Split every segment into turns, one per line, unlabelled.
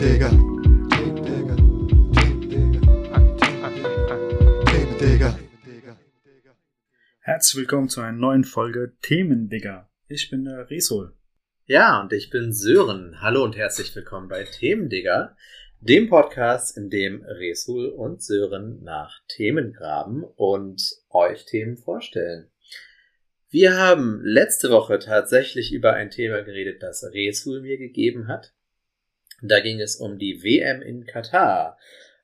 Themendigger.
Herzlich willkommen zu einer neuen Folge Themendigger. Ich bin der Resol.
Ja, und ich bin Sören. Hallo und herzlich willkommen bei Themendigger, dem Podcast, in dem Resul und Sören nach Themen graben und euch Themen vorstellen. Wir haben letzte Woche tatsächlich über ein Thema geredet, das Resul mir gegeben hat. Da ging es um die WM in Katar.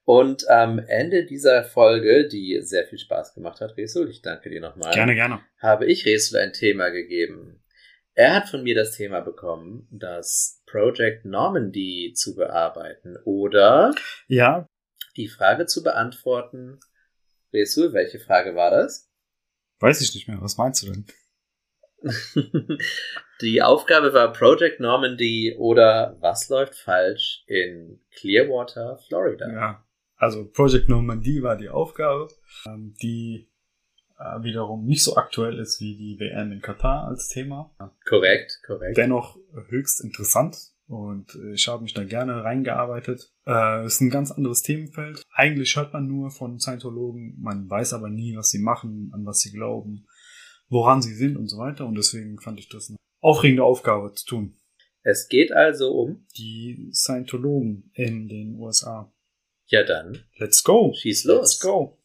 Und am Ende dieser Folge, die sehr viel Spaß gemacht hat, Resul, ich danke dir nochmal,
Gerne, gerne.
habe ich Resul ein Thema gegeben. Er hat von mir das Thema bekommen, das Project Normandy zu bearbeiten oder
Ja,
die Frage zu beantworten. Resul, welche Frage war das?
weiß ich nicht mehr. Was meinst du denn?
die Aufgabe war Project Normandy oder was läuft falsch in Clearwater, Florida?
Ja, also Project Normandie war die Aufgabe, ähm, die äh, wiederum nicht so aktuell ist wie die WM in Katar als Thema.
Korrekt, korrekt.
Dennoch höchst interessant und ich habe mich da gerne reingearbeitet. Äh, ist ein ganz anderes Themenfeld. Eigentlich hört man nur von Scientologen, man weiß aber nie, was sie machen, an was sie glauben, woran sie sind und so weiter. Und deswegen fand ich das eine aufregende Aufgabe zu tun.
Es geht also um.
Die Scientologen in den USA.
Ja dann,
Let's go!
schieß los.
Let's go!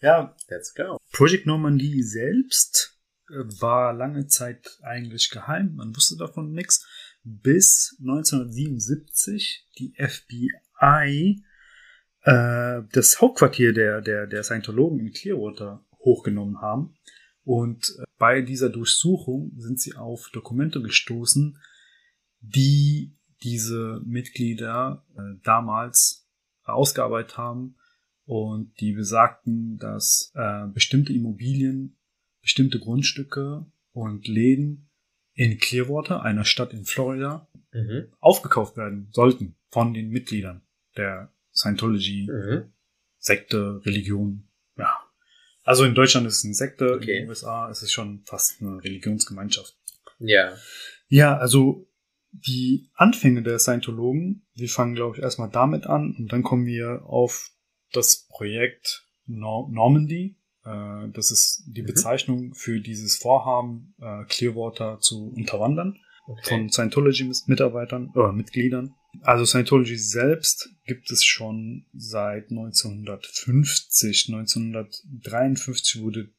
Ja,
Let's go.
Project Normandy selbst äh, war lange Zeit eigentlich geheim. Man wusste davon nichts. Bis 1977 die FBI äh, das Hauptquartier der, der, der Scientologen in Clearwater hochgenommen haben. Und äh, bei dieser Durchsuchung sind sie auf Dokumente gestoßen, die diese Mitglieder äh, damals ausgearbeitet haben und die besagten, dass äh, bestimmte Immobilien, bestimmte Grundstücke und Läden in Clearwater, einer Stadt in Florida,
Mhm.
aufgekauft werden sollten von den Mitgliedern der Scientology,
Mhm.
Sekte, Religion. Also in Deutschland ist es eine Sekte,
Okay.
in den USA ist es schon fast eine Religionsgemeinschaft.
Ja.
Ja, also die Anfänge der Scientologen, wir fangen, glaube ich, erstmal damit an und dann kommen wir auf das Projekt Nor Normandy. Äh, das ist die
Mhm.
Bezeichnung für dieses Vorhaben, äh, Clearwater zu unterwandern
Okay.
von Scientology-Mitarbeitern, äh, Mitgliedern. Also Scientology selbst gibt es schon seit 1950. 1953 wurde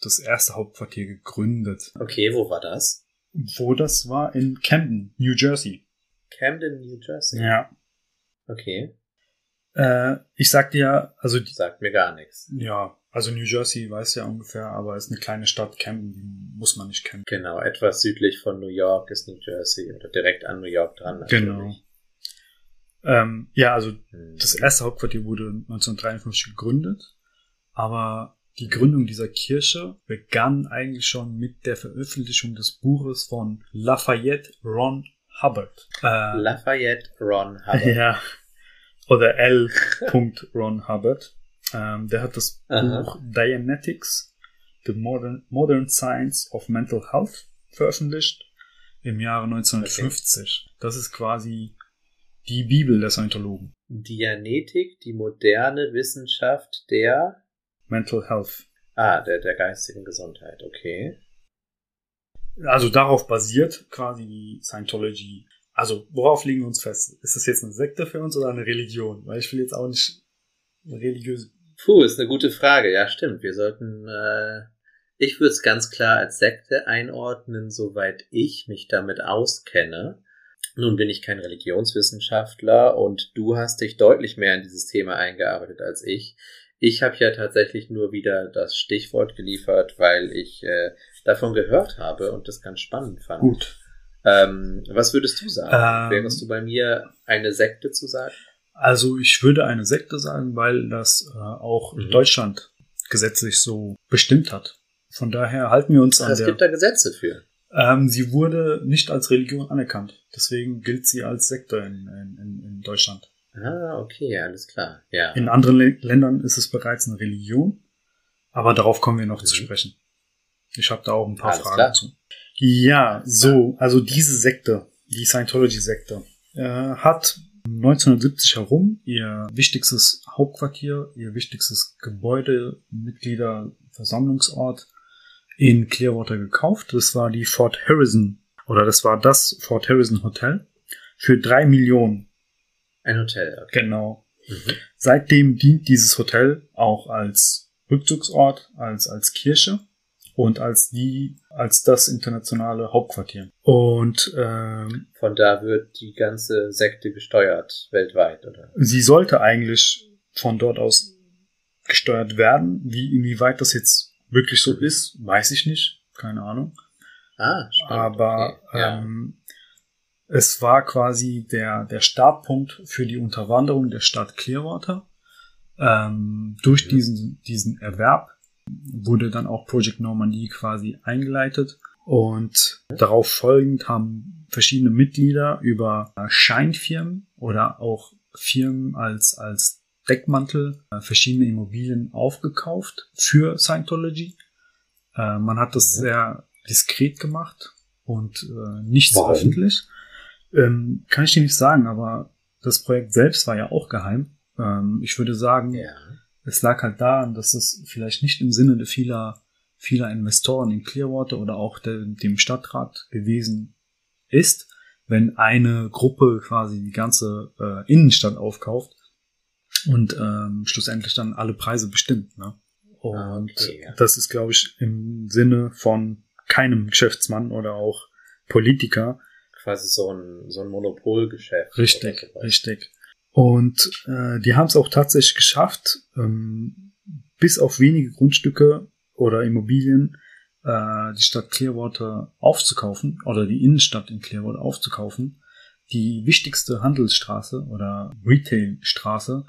das erste Hauptquartier gegründet.
okay, wo war das?
Wo das war? In Camden, New Jersey.
Camden, New Jersey.
Ja.
Okay.
Äh, ich sagte ja, also die,
Sagt mir gar nichts.
ja, also New Jersey weiß ja ungefähr, aber ist eine kleine Stadt. Camden die muss man nicht kennen.
Genau, etwas südlich von New York ist New Jersey oder direkt an New York dran. natürlich.
Genau. Ähm, ja, also
Hm.
das erste Hauptquartier wurde 1953 gegründet, aber die Gründung dieser Kirche begann eigentlich schon mit der Veröffentlichung des Buches von Lafayette Ron Hubbard. Äh,
Lafayette Ron Hubbard.
Ja. Oder L. Ron Hubbard. Ähm, der hat das
Aha.
Buch Dianetics, The Modern, Modern Science of Mental Health veröffentlicht im Jahre 1950. Das ist quasi die Bibel der Scientologen.
Dianetik, die moderne Wissenschaft der,
Mental Health.
ah, der, der geistigen Gesundheit, okay.
Also darauf basiert quasi die Scientology. Also worauf legen wir uns fest? Ist das jetzt eine Sekte für uns oder eine Religion? Weil ich will jetzt auch nicht eine religiöse
Puh, ist eine gute Frage. Ja, stimmt. Wir sollten, äh, ich würde es ganz klar als Sekte einordnen, soweit ich mich damit auskenne. Nun bin ich kein Religionswissenschaftler und du hast dich deutlich mehr in dieses Thema eingearbeitet als ich. Ich habe ja tatsächlich nur wieder das Stichwort geliefert, weil ich äh, davon gehört habe und das ganz spannend fand.
Gut.
Ähm, was würdest du sagen?
Ähm,
Wärest du bei mir eine Sekte zu sagen?
Also ich würde eine Sekte sagen, weil das äh, auch in
Mhm.
Deutschland gesetzlich so bestimmt hat. Von daher halten wir uns an
Es gibt da Gesetze für.
Ähm, sie wurde nicht als Religion anerkannt. Deswegen gilt sie als Sekte in, in, in- Deutschland.
Ah, okay, alles klar. Ja.
In anderen Le Ländern ist es bereits eine Religion. Aber darauf kommen wir noch zu
Mhm.
sprechen. Ich habe da auch ein paar
Alles
Fragen
klar.
zu. Ja, so, also diese Sekte, die Scientology-Sekte, äh, hat 1970 herum ihr wichtigstes Hauptquartier, ihr wichtigstes Gebäude, Mitglieder, Versammlungsort in Clearwater gekauft. Das war die Fort Harrison oder das war das Fort Harrison Hotel für drei Millionen.
Ein Hotel, okay.
Genau.
Mhm.
Seitdem dient dieses Hotel auch als Rückzugsort, als, als Kirche und als die, als das internationale Hauptquartier. Und ähm,
Von da wird die ganze Sekte gesteuert, weltweit, oder?
sie sollte eigentlich von dort aus gesteuert werden. Wie, inwieweit das jetzt wirklich so ist, weiß ich nicht. Keine Ahnung.
Ah, spannend.
Aber
okay. ja.
ähm, es war quasi der, der Startpunkt für die Unterwanderung der Stadt Clearwater. Ähm, durch
Mhm.
diesen, diesen Erwerb wurde dann auch Project Normandy quasi eingeleitet. Und darauf folgend haben verschiedene Mitglieder über Scheinfirmen oder auch Firmen als, als Deckmantel äh, verschiedene Immobilien aufgekauft für Scientology. Äh, man hat das
Mhm.
sehr diskret gemacht und äh, nicht
Warum?
öffentlich. Ähm, kann ich dir nicht sagen, aber das Projekt selbst war ja auch geheim. Ähm, ich würde sagen,
ja.
es lag halt daran, dass es vielleicht nicht im Sinne vieler, vieler Investoren in Clearwater oder auch dem Stadtrat gewesen ist, wenn eine Gruppe quasi die ganze Innenstadt aufkauft und ähm, schlussendlich dann alle Preise bestimmt. Ne? Und
Ah, okay, ja.
das ist, glaube ich, im Sinne von keinem Geschäftsmann oder auch Politiker
Quasi so ein, so ein Monopolgeschäft.
Richtig, richtig. Und äh, die haben es auch tatsächlich geschafft, ähm, bis auf wenige Grundstücke oder Immobilien äh, die Stadt Clearwater aufzukaufen oder die Innenstadt in Clearwater aufzukaufen. Die wichtigste Handelsstraße oder Retailstraße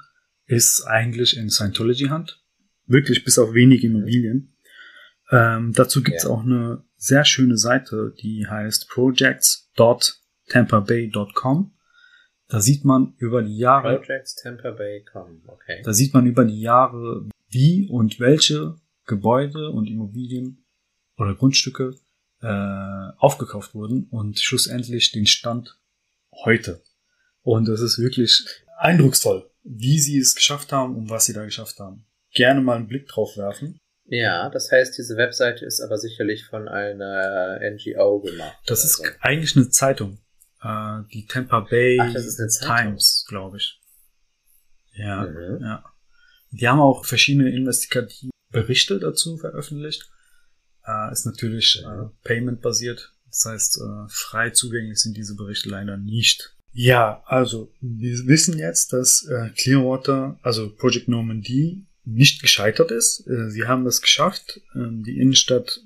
ist eigentlich in Scientology-Hand. Wirklich bis auf wenige Immobilien. Ähm, dazu gibt's
Ja.
auch eine sehr schöne Seite, die heißt projects.tampabay.com. Da sieht man über die Jahre,
Projects Tampa Bay kommen, okay.
da sieht man über die Jahre, wie und welche Gebäude und Immobilien oder Grundstücke äh, aufgekauft wurden und schlussendlich den Stand heute. Und es ist wirklich eindrucksvoll, wie sie es geschafft haben und was sie da geschafft haben. Gerne mal einen Blick drauf werfen.
Ja, das heißt, diese Webseite ist aber sicherlich von einer NGO gemacht.
Das ist
so.
eigentlich eine Zeitung. Äh, die Tampa Bay
Ach.
Times, glaube ich. Ja,
Mhm.
ja. Die haben auch verschiedene investigative Berichte dazu veröffentlicht. Äh, ist natürlich äh,
Mhm.
payment-basiert. Das heißt, frei zugänglich sind diese Berichte leider nicht. Ja, also wir wissen jetzt, dass äh, Clearwater, also Project Normandy, nicht gescheitert ist. Äh, sie haben es geschafft, ähm, die Innenstadt,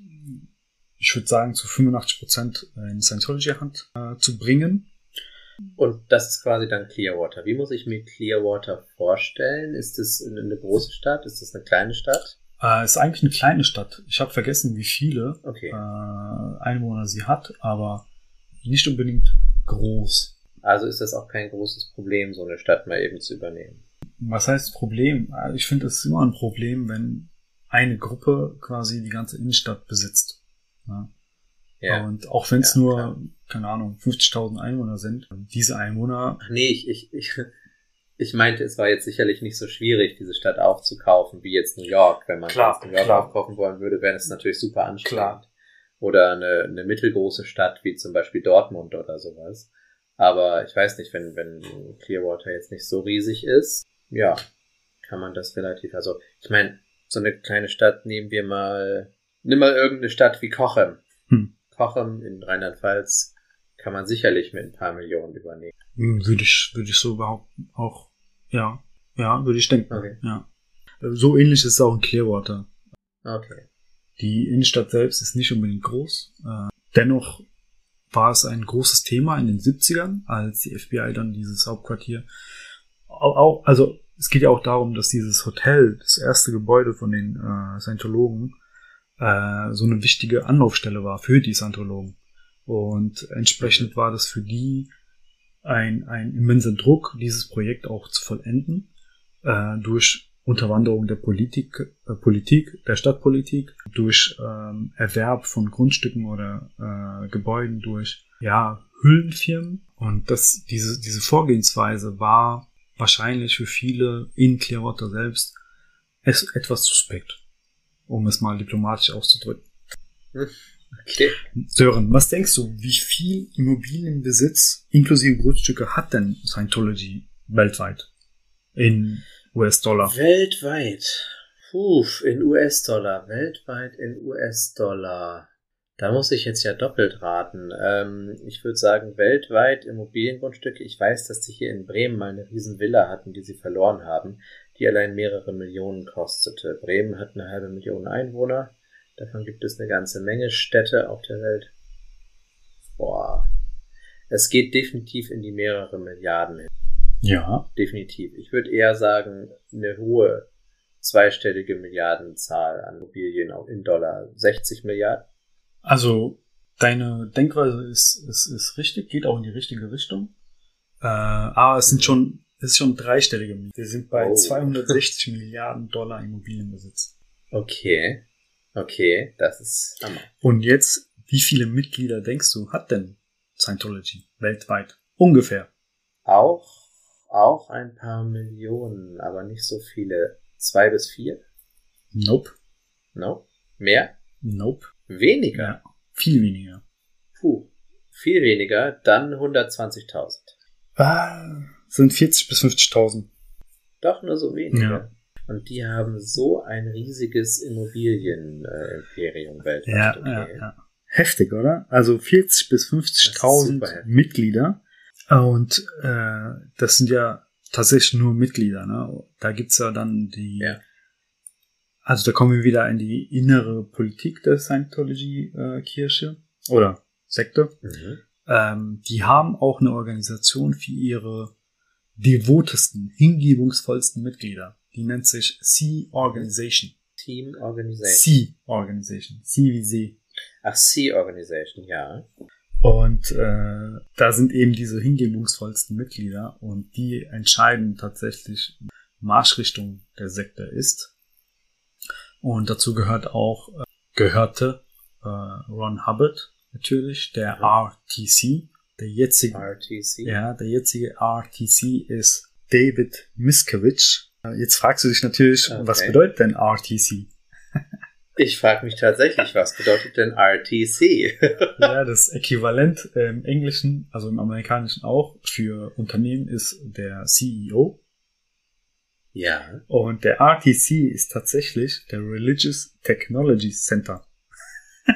ich würde sagen, zu 85 Prozent in Scientology-Hand äh, zu bringen.
Und das ist quasi dann Clearwater. Wie muss ich mir Clearwater vorstellen? Ist es eine große Stadt? Ist es eine kleine Stadt?
Äh, ist eigentlich eine kleine Stadt. Ich habe vergessen, wie viele
Okay.
äh, Einwohner sie hat, aber nicht unbedingt groß.
Also ist das auch kein großes Problem, so eine Stadt mal eben zu übernehmen.
Was heißt Problem? Äh, Ich finde, es ist immer ein Problem, wenn eine Gruppe quasi die ganze Innenstadt besitzt. Ja?
Ja.
Und auch wenn es
Ja,
nur,
klar.
keine Ahnung, 50.000 Einwohner sind, diese Einwohner,
Ach nee, ich, ich, ich, ich meinte, es war jetzt sicherlich nicht so schwierig, diese Stadt aufzukaufen, wie jetzt New York. Wenn man
Klar,
New York
klar.
aufkaufen wollen würde, wäre das natürlich super anstrengend.
Klar.
Oder eine, eine mittelgroße Stadt, wie zum Beispiel Dortmund oder sowas. Aber ich weiß nicht, wenn, wenn Clearwater jetzt nicht so riesig ist, ja, kann man das relativ, also, ich meine, so eine kleine Stadt nehmen wir mal, nimm mal irgendeine Stadt wie Cochem.
Hm.
Cochem in Rheinland-Pfalz kann man sicherlich mit ein paar Millionen übernehmen.
hm, würde ich, würde ich so behaupten, auch, ja, ja, würde ich denken,
Okay.
ja. So ähnlich ist es auch in Clearwater.
Okay.
Die Innenstadt selbst ist nicht unbedingt groß. Äh, dennoch war es ein großes Thema in den 70ern, als die FBI dann dieses Hauptquartier au- au- also es geht ja auch darum, dass dieses Hotel, das erste Gebäude von den äh, Scientologen, äh, so eine wichtige Anlaufstelle war für die Scientologen. Und entsprechend war das für die ein, ein immenser Druck, dieses Projekt auch zu vollenden, äh, durch Unterwanderung der Politik, äh, Politik, der Stadtpolitik, durch ähm, Erwerb von Grundstücken oder äh, Gebäuden, durch ja Hüllenfirmen. Und das, diese, diese Vorgehensweise war wahrscheinlich für viele in Clearwater selbst es etwas suspekt, um es mal diplomatisch auszudrücken.
Okay.
Sören, was denkst du, wie viel Immobilienbesitz inklusive Grundstücke hat denn Scientology weltweit in US-Dollar?
Weltweit. Puh, in US-Dollar. Weltweit in US-Dollar. Da muss ich jetzt ja doppelt raten. Ähm, ich würde sagen, weltweit Immobiliengrundstücke. Ich weiß, dass die hier in Bremen mal eine riesen Villa hatten, die sie verloren haben, die allein mehrere Millionen kostete. Bremen hat eine halbe Million Einwohner. Davon gibt es eine ganze Menge Städte auf der Welt. Boah. Es geht definitiv in die mehrere Milliarden hin.
Ja.
Definitiv. Ich würde eher sagen, eine hohe zweistellige Milliardenzahl an Immobilien auch in Dollar. 60 Milliarden?
Also, deine Denkweise ist, ist, ist richtig, geht auch in die richtige Richtung. Äh, aber es sind schon, es ist schon dreistellige Milliarden. Wir sind bei
Oh.
260 Milliarden Dollar Immobilienbesitz.
Okay. Okay, das ist Hammer.
Und jetzt, wie viele Mitglieder denkst du, hat denn Scientology weltweit? Ungefähr.
Auch, auch ein paar Millionen, aber nicht so viele. Zwei bis vier?
Nope.
No? Mehr?
Nope.
Weniger?
Ja. Viel weniger.
Puh. Viel weniger, dann 120.000.
Ah, sind 40 bis 50.000.
Doch nur so weniger.
Ja.
Und die haben so ein riesiges Immobilien-Imperium weltweit.
Ja, ja, ja. Heftig, oder? Also 40 bis
Das ist
50.000
super heftig.
Mitglieder. Und äh, das sind ja tatsächlich nur Mitglieder. Ne? Da gibt's ja dann die.
Ja.
Also da kommen wir wieder in die innere Politik der Scientology-Kirche oder Sekte.
Mhm.
Ähm, die haben auch eine Organisation für ihre devotesten, hingebungsvollsten Mitglieder. Die nennt sich Sea Organization.
Team Organization.
Sea Organization. Sea wie See.
Ach, Sea Organization, ja.
Und äh, da sind eben diese hingebungsvollsten Mitglieder und die entscheiden tatsächlich Marschrichtung der Sekte ist. Und dazu gehört auch äh, gehörte äh, Ron Hubbard natürlich, der RTC, der jetzige
RTC.
ja, der jetzige RTC ist David Miskowicz. Äh, Jetzt fragst du dich natürlich,
Okay.
was bedeutet denn RTC?
Ich frage mich tatsächlich, was bedeutet denn RTC?
ja, das Äquivalent im Englischen, also im Amerikanischen auch, für Unternehmen ist der CEO.
ja.
Und der RTC ist tatsächlich der Religious Technology Center.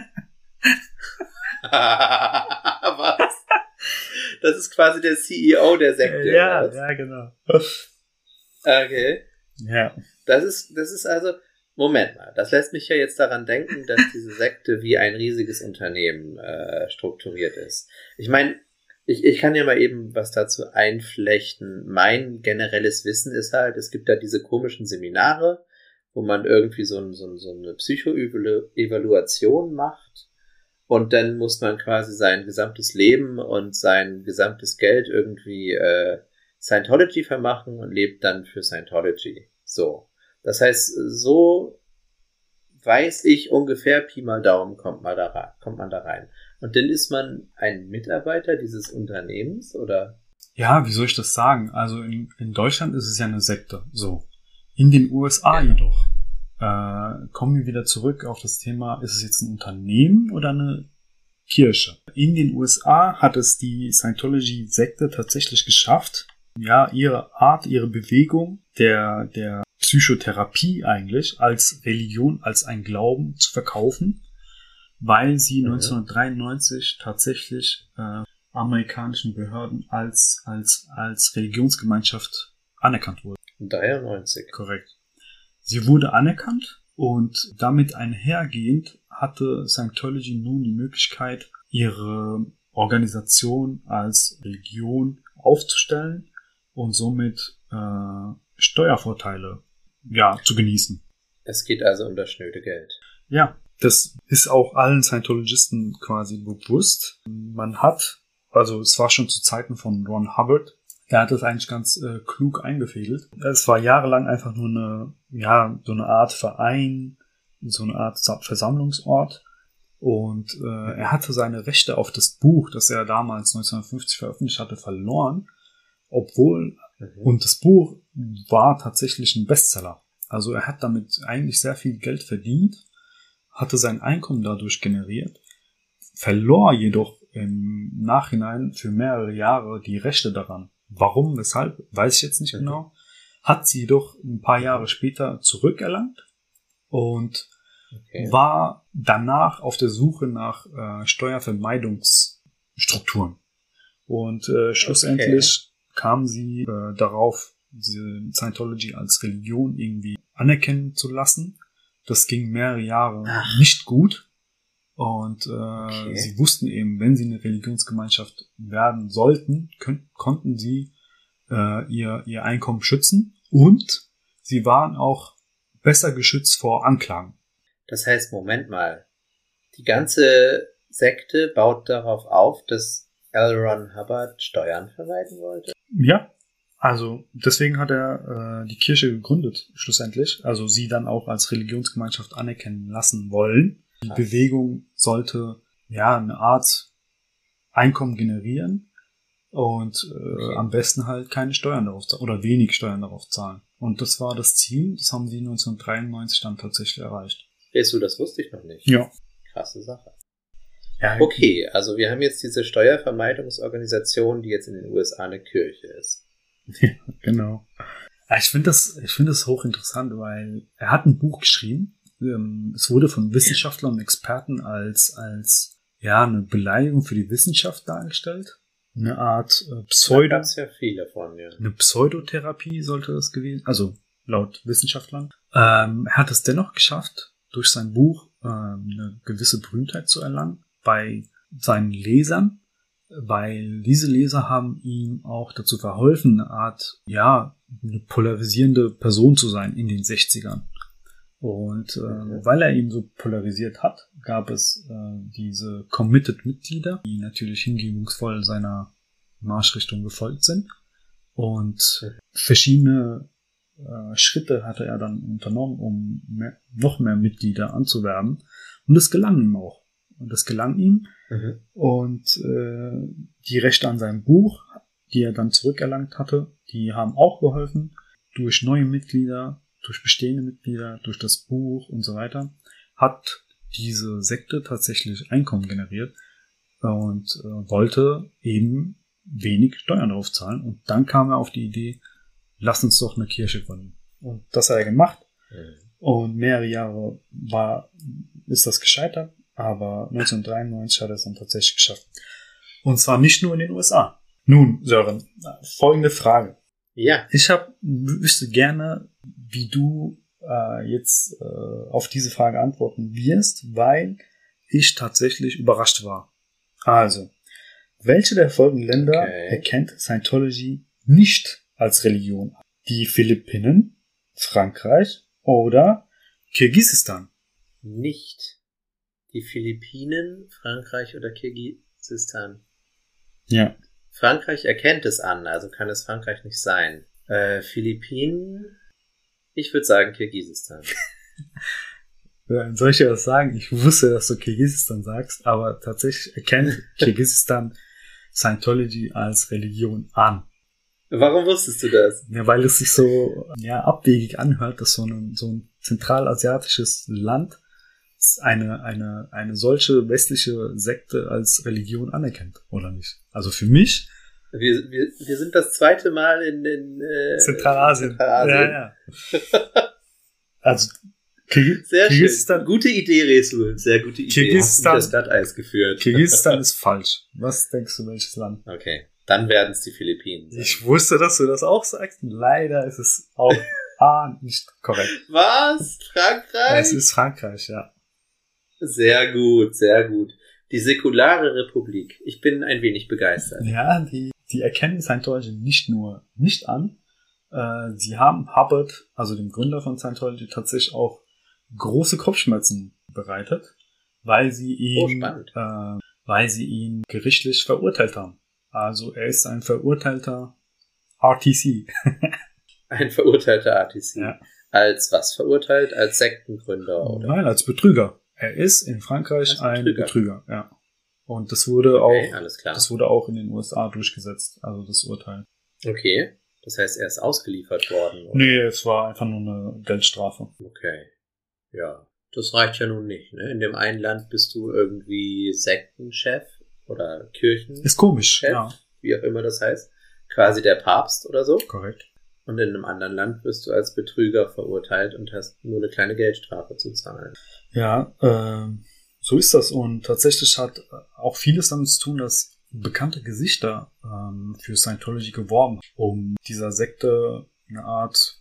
was? Das ist quasi der CEO der Sekte.
ja, ja, genau.
Okay.
Ja,
Das ist, das ist also, Moment mal, das lässt mich ja jetzt daran denken, dass diese Sekte wie ein riesiges Unternehmen äh, strukturiert ist. Ich meine, ich, ich kann ja mal eben was dazu einflechten. Mein generelles Wissen ist halt, es gibt da diese komischen Seminare, wo man irgendwie so, ein, so, ein, so eine Psychoevaluation macht und dann muss man quasi sein gesamtes Leben und sein gesamtes Geld irgendwie äh, Scientology vermachen und lebt dann für Scientology. So. Das heißt, so weiß ich ungefähr, Pi mal Daumen kommt, mal da kommt man da rein. Und dann ist man ein Mitarbeiter dieses Unternehmens oder?
Ja, wie soll ich das sagen? Also in, in Deutschland ist es ja eine Sekte. So. In den USA
Genau.
jedoch äh, kommen wir wieder zurück auf das Thema, ist es jetzt ein Unternehmen oder eine Kirche? In den USA hat es die Scientology-Sekte tatsächlich geschafft, ja, ihre Art, ihre Bewegung der, der Psychotherapie eigentlich als Religion, als ein Glauben zu verkaufen, weil sie
Mhm.
1993 tatsächlich äh, amerikanischen Behörden als, als, als Religionsgemeinschaft anerkannt wurde.
93.
Korrekt. Sie wurde anerkannt und damit einhergehend hatte Scientology nun die Möglichkeit, ihre Organisation als Religion aufzustellen und somit äh, Steuervorteile ja, zu genießen.
Es geht also um das schnöde Geld.
Ja, das ist auch allen Scientologisten quasi bewusst. Man hat, also es war schon zu Zeiten von Ron Hubbard, er hat das eigentlich ganz äh, klug eingefädelt. Es war jahrelang einfach nur eine, ja, so eine Art Verein, so eine Art Sa- Versammlungsort. Und äh, er hatte seine Rechte auf das Buch, das er damals 1950 veröffentlicht hatte, verloren, obwohl
Mhm.
und das Buch war tatsächlich ein Bestseller. Also er hat damit eigentlich sehr viel Geld verdient, hatte sein Einkommen dadurch generiert, verlor jedoch im Nachhinein für mehrere Jahre die Rechte daran. Warum, weshalb, weiß ich jetzt nicht
Mhm.
genau. Hat sie jedoch ein paar Jahre später zurückerlangt und
okay.
war danach auf der Suche nach äh, Steuervermeidungsstrukturen. Und äh, schlussendlich kam sie äh, darauf, Scientology als Religion irgendwie anerkennen zu lassen. Das ging mehrere Jahre
Ach.
nicht gut. Und äh,
Okay.
sie wussten eben, wenn sie eine Religionsgemeinschaft werden sollten, könnt, konnten sie äh, ihr, ihr Einkommen schützen. Und sie waren auch besser geschützt vor Anklagen.
Das heißt, Moment mal. Die ganze Sekte baut darauf auf, dass L. Ron Hubbard Steuern vermeiden wollte.
Ja, also deswegen hat er äh, die Kirche gegründet, schlussendlich. Also sie dann auch als Religionsgemeinschaft anerkennen lassen wollen. Die. Bewegung sollte ja eine Art Einkommen generieren und äh,
Okay.
am besten halt keine Steuern darauf zahlen oder wenig Steuern darauf zahlen. Und das war das Ziel, das haben sie 1993 dann tatsächlich erreicht.
Weißt du, das wusste ich noch nicht.
Ja.
Krasse Sache.
ja
Okay, also wir haben jetzt diese Steuervermeidungsorganisation, die jetzt in den USA eine Kirche ist.
Genau. Ja, Ich finde das, ich finde das hochinteressant, weil er hat ein Buch geschrieben. Ähm, Es wurde von Wissenschaftlern und Experten als, als, ja, eine Beleidigung für die Wissenschaft dargestellt. Eine Art äh,
Da
Pseudo,
gab's ja viele von, ja.
eine Pseudotherapie sollte das gewesen, also laut Wissenschaftlern. Ähm, er hat es dennoch geschafft, durch sein Buch ähm, eine gewisse Berühmtheit zu erlangen bei seinen Lesern, weil diese Leser haben ihm auch dazu verholfen, eine Art, ja, eine polarisierende Person zu sein in den 60ern. Und äh, weil er ihn so polarisiert hat, gab es äh, diese Committed-Mitglieder, die natürlich hingebungsvoll seiner Marschrichtung gefolgt sind. Und verschiedene äh, Schritte hatte er dann unternommen, um mehr, noch mehr Mitglieder anzuwerben. Und das gelang ihm auch. Und das gelang ihm.
Mhm.
Und äh, die Rechte an seinem Buch, die er dann zurückerlangt hatte, die haben auch geholfen. Durch neue Mitglieder, durch bestehende Mitglieder, durch das Buch und so weiter, hat diese Sekte tatsächlich Einkommen generiert und äh, wollte eben wenig Steuern drauf zahlen. Und dann kam er auf die Idee, lass uns doch eine Kirche gründen. Und das hat er gemacht.
Mhm.
Und mehrere Jahre war, ist das gescheitert, aber 1993 hat er es dann tatsächlich geschafft. Und zwar nicht nur in den USA. Nun, Sören, folgende Frage.
Ja,
Ich hab, wüsste gerne, wie du äh, jetzt äh, auf diese Frage antworten wirst, weil ich tatsächlich überrascht war. Also, welche der folgenden Länder
Okay.
erkennt Scientology nicht als Religion? an? Die Philippinen, Frankreich oder Kirgisistan?
nicht die Philippinen, Frankreich oder Kirgisistan.
Ja.
Frankreich erkennt es an, also kann es Frankreich nicht sein. Äh, Philippinen, ich würde sagen Kirgisistan.
Ja, Soll ich dir das sagen? Ich wusste, dass du Kirgisistan sagst, aber tatsächlich erkennt Kirgisistan Scientology als Religion an.
Warum wusstest du das?
Ja, weil es sich so ja, abwegig anhört, dass so ein, so ein zentralasiatisches Land eine, eine, eine solche westliche Sekte als Religion anerkennt, oder nicht? Also für mich
Wir, wir, wir sind das zweite Mal in, in äh,
Zentralasien.
Zentralasien.
Ja, ja. Also
Sehr schön.
Kirgisistan,
Gute Idee, Resul. Sehr gute Idee.
Kirgisistan-
mich das Glatteis geführt.
Kirgisistan ist falsch. Was denkst du, welches Land?
Okay, dann werden es die Philippinen. sein.
Ich wusste, dass du das auch sagst. Leider ist es auch A, nicht korrekt.
Was? Frankreich?
Es ist Frankreich, ja.
Sehr gut, sehr gut. Die säkulare Republik. Ich bin ein wenig begeistert.
Ja, die, die erkennen Scientology nicht nur nicht an, äh, sie haben Hubbard, also dem Gründer von Scientology, tatsächlich auch große Kopfschmerzen bereitet, weil sie
Oh,
ihn,
spannend.
äh, weil sie ihn gerichtlich verurteilt haben. Also er ist ein verurteilter RTC.
Ein verurteilter ATC.
Ja.
Als was verurteilt? Als Sektengründer, oder?
Nein, als Betrüger. Er ist in Frankreich
Als
ein
Betrüger.
Betrüger, ja. Und das wurde
Okay,
auch, das wurde auch in den USA durchgesetzt, also das Urteil.
Okay. Das heißt, er ist ausgeliefert worden. oder?
Nee, es war einfach nur eine Geldstrafe.
Okay. Ja. Das reicht ja nun nicht, ne? In dem einen Land bist du irgendwie Sektenchef oder Kirchen,
Ist komisch,
Chef,
ja.
wie auch immer das heißt. Quasi der Papst oder so.
Korrekt.
Und in einem anderen Land wirst du als Betrüger verurteilt und hast nur eine kleine Geldstrafe zu zahlen.
Ja, ähm, so ist das. Und tatsächlich hat auch vieles damit zu tun, dass bekannte Gesichter ähm, für Scientology geworben, um dieser Sekte eine Art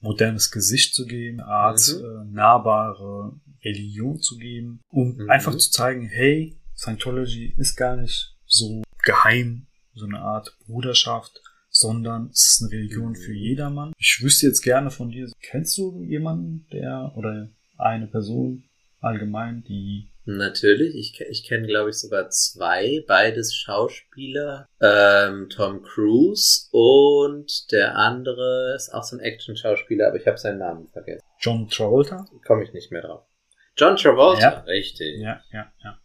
modernes Gesicht zu geben, eine Art
Mhm.
äh, nahbare Religion zu geben, um
Mhm.
einfach zu zeigen, hey, Scientology ist gar nicht so geheim, so eine Art Bruderschaft, sondern es ist eine Religion
Mhm.
für jedermann. Ich wüsste jetzt gerne von dir, kennst du jemanden, der oder eine Person allgemein, die
Natürlich, ich, ich kenne, glaube ich, sogar zwei, beides Schauspieler. Ähm, Tom Cruise und der andere ist auch so ein Action-Schauspieler, aber ich habe seinen Namen vergessen.
John Travolta?
Komme ich nicht mehr drauf. John Travolta,
Ja.
richtig.
Ja, ja, ja.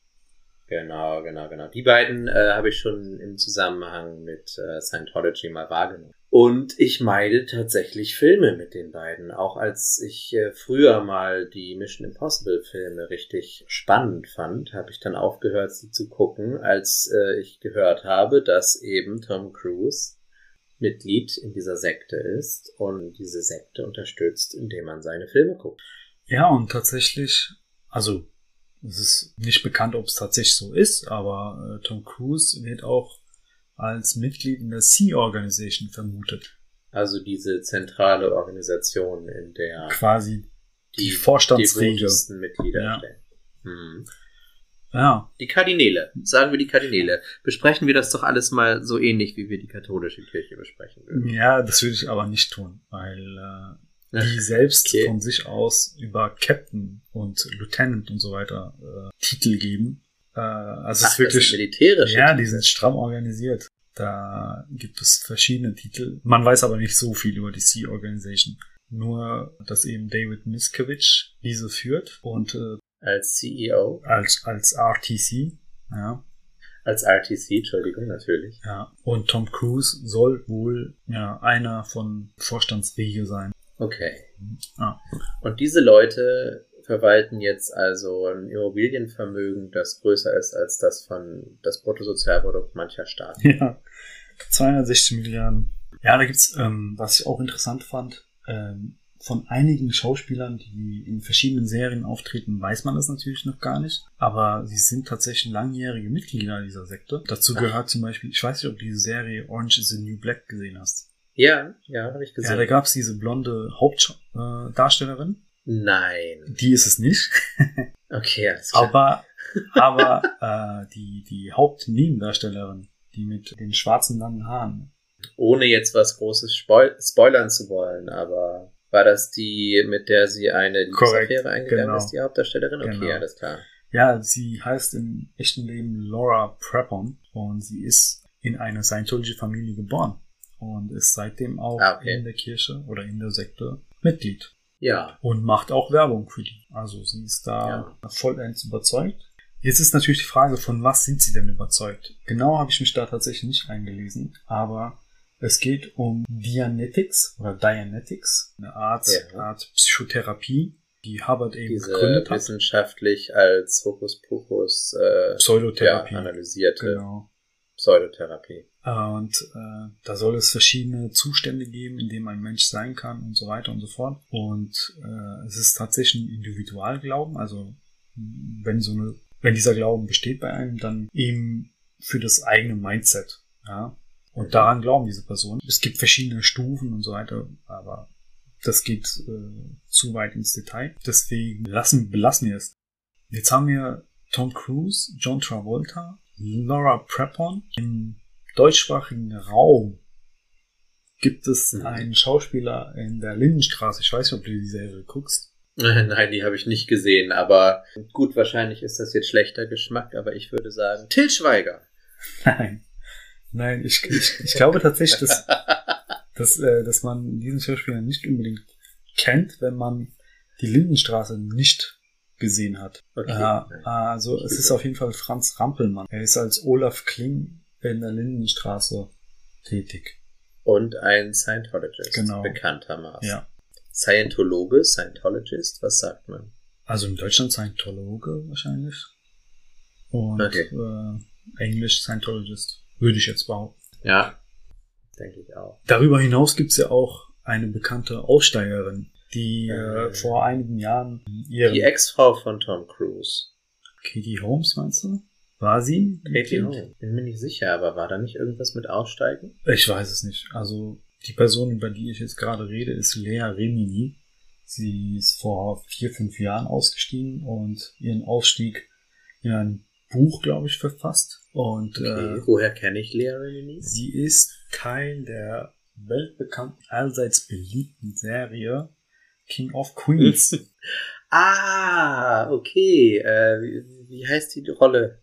Genau, genau, genau. Die beiden äh, habe ich schon im Zusammenhang mit äh, Scientology mal wahrgenommen. Und ich meide tatsächlich Filme mit den beiden. Auch als ich äh, früher mal die Mission Impossible Filme richtig spannend fand, habe ich dann aufgehört, sie zu gucken, als äh, ich gehört habe, dass eben Tom Cruise Mitglied in dieser Sekte ist und diese Sekte unterstützt, indem man seine Filme guckt.
Ja, und tatsächlich, also es ist nicht bekannt, ob es tatsächlich so ist, aber äh, Tom Cruise wird auch als Mitglied in der Sea Organization vermutet.
Also diese zentrale Organisation, in der
Quasi die,
die
Vorstandsriege.
Mitglieder
Ja.
stellen. Hm.
Ja,
Die Kardinäle. Sagen wir die Kardinäle. Besprechen wir das doch alles mal so ähnlich, wie wir die katholische Kirche besprechen würden.
ja, das würde ich aber nicht tun, weil äh, die selbst
Okay.
von sich aus über Captain und Lieutenant und so weiter äh, Titel geben. Äh, also
Ach,
es ist
das
wirklich
sind militärische.
Ja, die sind stramm organisiert. Da gibt es verschiedene Titel. Man weiß aber nicht so viel über die Sea Organization. Nur, dass eben David Miscavige diese führt und äh,
als CEO,
als, als RTC, ja,
als RTC, Entschuldigung, natürlich.
ja. Und Tom Cruise soll wohl ja einer von Vorstandsriege sein.
Okay.
Ja.
Und diese Leute verwalten jetzt also ein Immobilienvermögen, das größer ist als das von das Bruttosozialprodukt mancher Staaten.
Ja, 260 Milliarden. Ja, da gibt's, ähm, was ich auch interessant fand, ähm, von einigen Schauspielern, die in verschiedenen Serien auftreten, weiß man das natürlich noch gar nicht. Aber sie sind tatsächlich langjährige Mitglieder dieser Sekte. Dazu
Ach.
gehört zum Beispiel, ich weiß nicht, ob du diese Serie Orange is the New Black gesehen hast.
Ja, ja, habe ich
Ja,
gesehen.
da gab's diese blonde Hauptdarstellerin. Darstellerin.
Nein.
die ist es nicht.
Okay, alles klar.
Aber, aber äh, die, die Hauptnebendarstellerin, die mit den schwarzen langen Haaren,
Ohne jetzt was Großes spoil spoilern zu wollen, aber war das die, mit der sie eine Liebesaffäre eingegangen
genau.
ist, die Hauptdarstellerin? Okay,
Genau.
alles klar.
Ja, sie heißt im echten Leben Laura Prepon und sie ist in einer Scientology-Familie geboren und ist seitdem auch
Ah, okay.
in der Kirche oder in der Sekte Mitglied
Ja,
und macht auch Werbung für die. Also sie ist da vollends überzeugt. Jetzt ist natürlich die Frage, von was sind sie denn überzeugt? Genau habe ich mich da tatsächlich nicht eingelesen, aber es geht um Dianetics oder Dianetics, eine Art,
Ja.
Art Psychotherapie, die Harvard eben
diese
gegründet hat.
wissenschaftlich als Hokuspokus äh, ja,
Pseudotherapie.
analysierte
Genau.
Pseudotherapie.
Und äh, da soll es verschiedene Zustände geben, in denen ein Mensch sein kann und so weiter und so fort. Und äh, es ist tatsächlich ein Individualglauben. Also wenn so eine, wenn dieser Glauben besteht bei einem, dann eben für das eigene Mindset. Ja. Und
Mhm.
daran glauben diese Personen. Es gibt verschiedene Stufen und so weiter, aber das geht äh, zu weit ins Detail. Deswegen lassen, belassen wir es. Jetzt haben wir Tom Cruise, John Travolta, Laura Prepon. Im deutschsprachigen Raum gibt es
Mhm.
einen Schauspieler in der Lindenstraße. Ich weiß nicht, ob du die Serie guckst.
Nein, die habe ich nicht gesehen, aber gut, wahrscheinlich ist das jetzt schlechter Geschmack, aber ich würde sagen, Till Schweiger.
Nein. Nein, ich, ich, ich glaube tatsächlich, dass, dass, äh, dass man diesen Schauspieler nicht unbedingt kennt, wenn man die Lindenstraße nicht gesehen hat.
Okay. Nein.
also es ist auf jeden Fall Franz Rampelmann. Er ist als Olaf Kling in der Lindenstraße tätig.
Und ein Scientologist,
Genau.
bekanntermaßen.
Ja.
Scientologe, Scientologist, was sagt man?
Also in Deutschland Scientologe wahrscheinlich. Und
Okay.
äh, Englisch Scientologist, würde ich jetzt behaupten.
Ja, denke ich auch.
Darüber hinaus gibt's ja auch eine bekannte Aussteigerin, die
Äh.
äh, vor einigen Jahren ihren
Die Ex-Frau von Tom Cruise.
Katie Holmes, meinst du? War sie?
Holmes. Bin mir nicht sicher, aber war da nicht irgendwas mit Aussteigen?
Ich weiß es nicht. Also die Person, über die ich jetzt gerade rede, ist Lea Remini. Sie ist vor vier, fünf Jahren ausgestiegen und ihren Aufstieg in ein Buch, glaube ich, verfasst. Und
Okay.
äh,
Woher kenne ich Lea Remini?
sie ist Teil der weltbekannten, allseits beliebten Serie King of Queens.
Ah, okay. Äh, wie heißt die Rolle?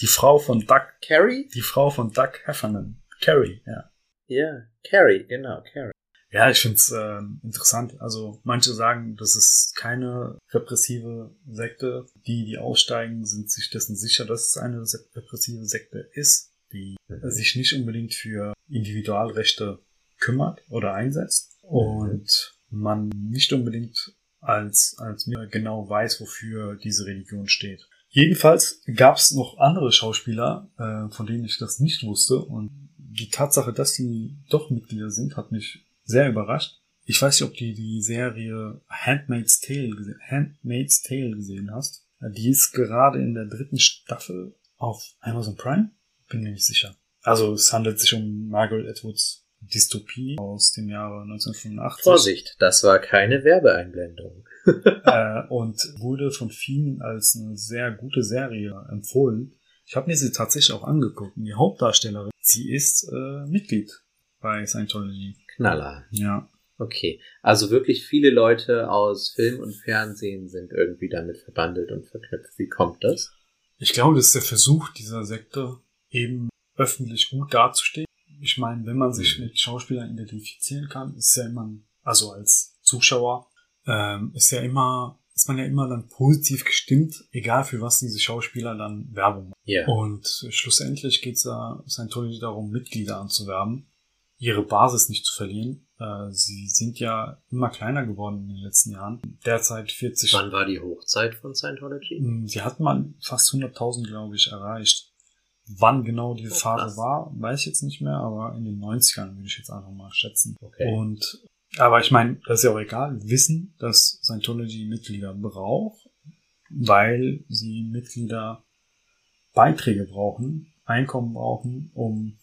Die Frau von Doug,
Carrie?
die Frau von Doug Heffernan. Carrie, ja.
Ja, Carrie, genau, Carrie.
Ja, ich find's äh, interessant. Also manche sagen, das ist keine repressive Sekte. Die, die aussteigen, sind sich dessen sicher, dass es eine repressive Sekte ist, die
Mhm.
sich nicht unbedingt für Individualrechte kümmert oder einsetzt und man nicht unbedingt als, als mir genau weiß, wofür diese Religion steht. Jedenfalls gab es noch andere Schauspieler, äh, von denen ich das nicht wusste und die Tatsache, dass sie doch Mitglieder sind, hat mich sehr überrascht. Ich weiß nicht, ob du die Serie Handmaid's Tale, gese- Handmaid's Tale gesehen hast. Die ist gerade in der dritten Staffel auf Amazon Prime. Bin mir nicht sicher. Also es handelt sich um Margaret Atwoods Dystopie aus dem Jahre 1985.
Vorsicht, das war keine Werbeeinblendung.
äh, und wurde von vielen als eine sehr gute Serie empfohlen. Ich habe mir sie tatsächlich auch angeguckt. Und die Hauptdarstellerin, sie ist äh, Mitglied bei Scientology.
Knaller.
Ja.
Okay. Also wirklich viele Leute aus Film und Fernsehen sind irgendwie damit verbandelt und verknüpft. Wie kommt das?
Ich glaube, das ist der Versuch dieser Sekte, eben öffentlich gut dazustehen. Ich meine, wenn man sich
Mhm.
mit Schauspielern identifizieren kann, ist ja immer, also als Zuschauer, ähm, ist ja immer, ist man ja immer dann positiv gestimmt, egal für was diese Schauspieler dann Werbung machen.
Ja.
Und schlussendlich geht es da Scientology darum, Mitglieder anzuwerben, ihre Basis nicht zu verlieren. Äh, sie sind ja immer kleiner geworden in den letzten Jahren. Derzeit 40.
Wann war die Hochzeit von Scientology?
Sie hatten mal fast 100.000, glaube ich, erreicht. Wann genau diese
Oh,
Phase war, weiß ich jetzt nicht mehr, aber in den 90ern würde ich jetzt einfach mal schätzen.
Okay.
Und, aber ich meine, das ist ja auch egal. Wir wissen, dass Scientology Mitglieder braucht, weil sie Mitglieder Beiträge brauchen, Einkommen brauchen, um,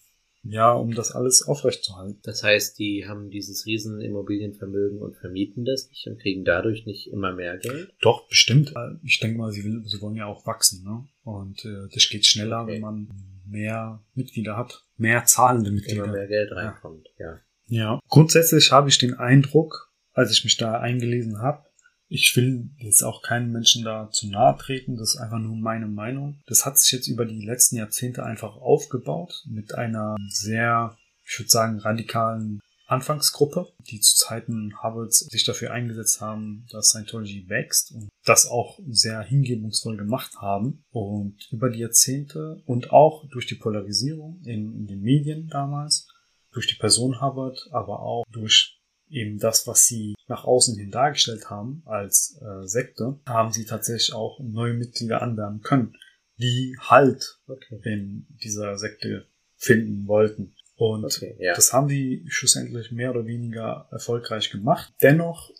ja, um das alles aufrechtzuerhalten.
Das heißt, die haben dieses riesen Immobilienvermögen und vermieten das nicht und kriegen dadurch nicht immer mehr Geld?
Doch, bestimmt. Ich denke mal, sie, will, sie wollen ja auch wachsen, ne? Und äh, das geht schneller,
Okay.
wenn man mehr Mitglieder hat. Mehr zahlende
Immer
Mitglieder.
mehr Geld reinkommt, ja.
Ja. Grundsätzlich habe ich den Eindruck, als ich mich da eingelesen habe, ich will jetzt auch keinen Menschen da zu nahe treten, das ist einfach nur meine Meinung. Das hat sich jetzt über die letzten Jahrzehnte einfach aufgebaut mit einer sehr, ich würde sagen, radikalen Anfangsgruppe, die zu Zeiten Harvards sich dafür eingesetzt haben, dass Scientology wächst und das auch sehr hingebungsvoll gemacht haben. Und über die Jahrzehnte und auch durch die Polarisierung in, in den Medien damals, durch die Person Hubbard, aber auch durch eben das, was sie nach außen hin dargestellt haben als äh, Sekte, haben sie tatsächlich auch neue Mitglieder anwerben können, die Halt
Okay.
in dieser Sekte finden wollten. Und
Okay, ja.
das haben die schlussendlich mehr oder weniger erfolgreich gemacht. Dennoch